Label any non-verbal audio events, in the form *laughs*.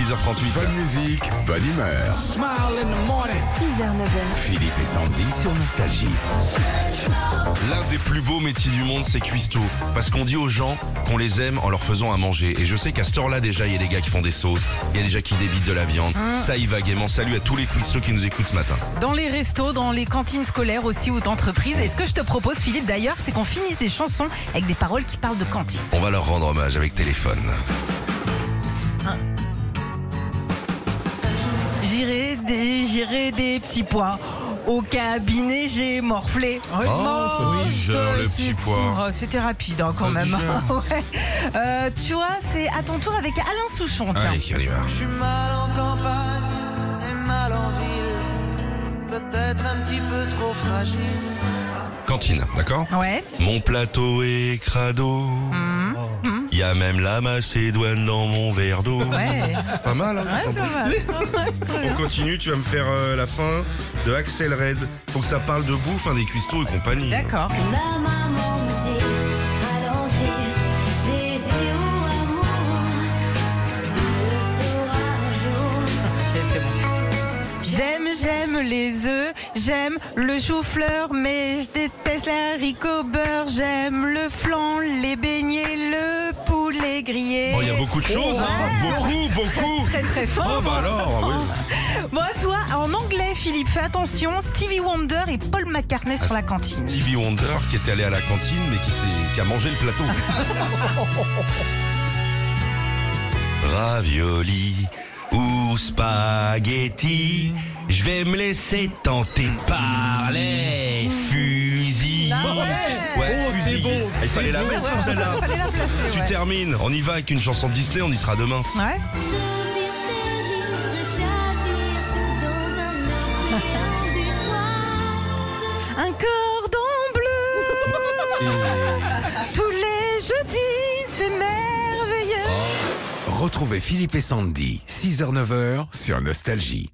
6h38. Bonne musique, bonne humeur. 6h-9h. Philippe et Sandy sur Nostalgie. L'un des plus beaux métiers du monde, c'est cuistot. Parce qu'on dit aux gens qu'on les aime en leur faisant à manger. Et je sais qu'à ce heure-là, déjà, il y a des gars qui font des sauces, il y a des gens qui débitent de la viande. Ah. Ça y va gaiement. Salut à tous les cuistots qui nous écoutent ce matin. Dans les restos, dans les cantines scolaires aussi ou d'entreprises. Et ce que je te propose, Philippe, d'ailleurs, c'est qu'on finisse des chansons avec des paroles qui parlent de cantine. On va leur rendre hommage avec téléphone. Ah. gérer des petits pois. Au cabinet, j'ai morflé. Ah, oh, Mange le petit pois. Oh, c'était rapide hein, quand ah, même. *laughs* Euh, tu vois, c'est à ton tour avec Alain Souchon. Tiens. Allez, Je suis mal en campagne et mal en ville. Peut-être un petit peu trop fragile. Cantine, d'accord Ouais. Mon plateau est crado. Mmh y a même la macédoine dans mon verre d'eau. Ouais. Pas mal, hein Ouais, *laughs* On continue, tu vas me faire euh, la fin de Axel Red. Faut que ça parle de bouffe, hein, des cuistots et compagnie. D'accord. Ma maman me dit ralentir, désir ou amour, tu le sauras un jour. Ok, c'est bon. J'aime, j'aime les œufs, j'aime le chou-fleur, mais je déteste les haricots beurre. J'aime le flan, beaucoup de choses, hein. Beaucoup, *laughs* beaucoup. Très très fort. Oh, bah alors, oui. *laughs* Bon, à toi, en anglais, Philippe, fais attention. Stevie Wonder et Paul McCartney sur la cantine. Stevie Wonder qui était allé à la cantine mais qui, s'est- qui a mangé le plateau. *laughs* Ravioli ou spaghetti, je vais me laisser tenter par les fusils. Ah ouais. Ouais, fusils. Il fallait la mettre celle-là. Fallait la placer, Tu ouais. termines, on y va avec une chanson de Disney, on y sera demain. Ouais. *laughs* Un cordon bleu. Tous les jeudis, c'est merveilleux. Retrouvez Philippe et Sandy, 6h, 9h sur Nostalgie.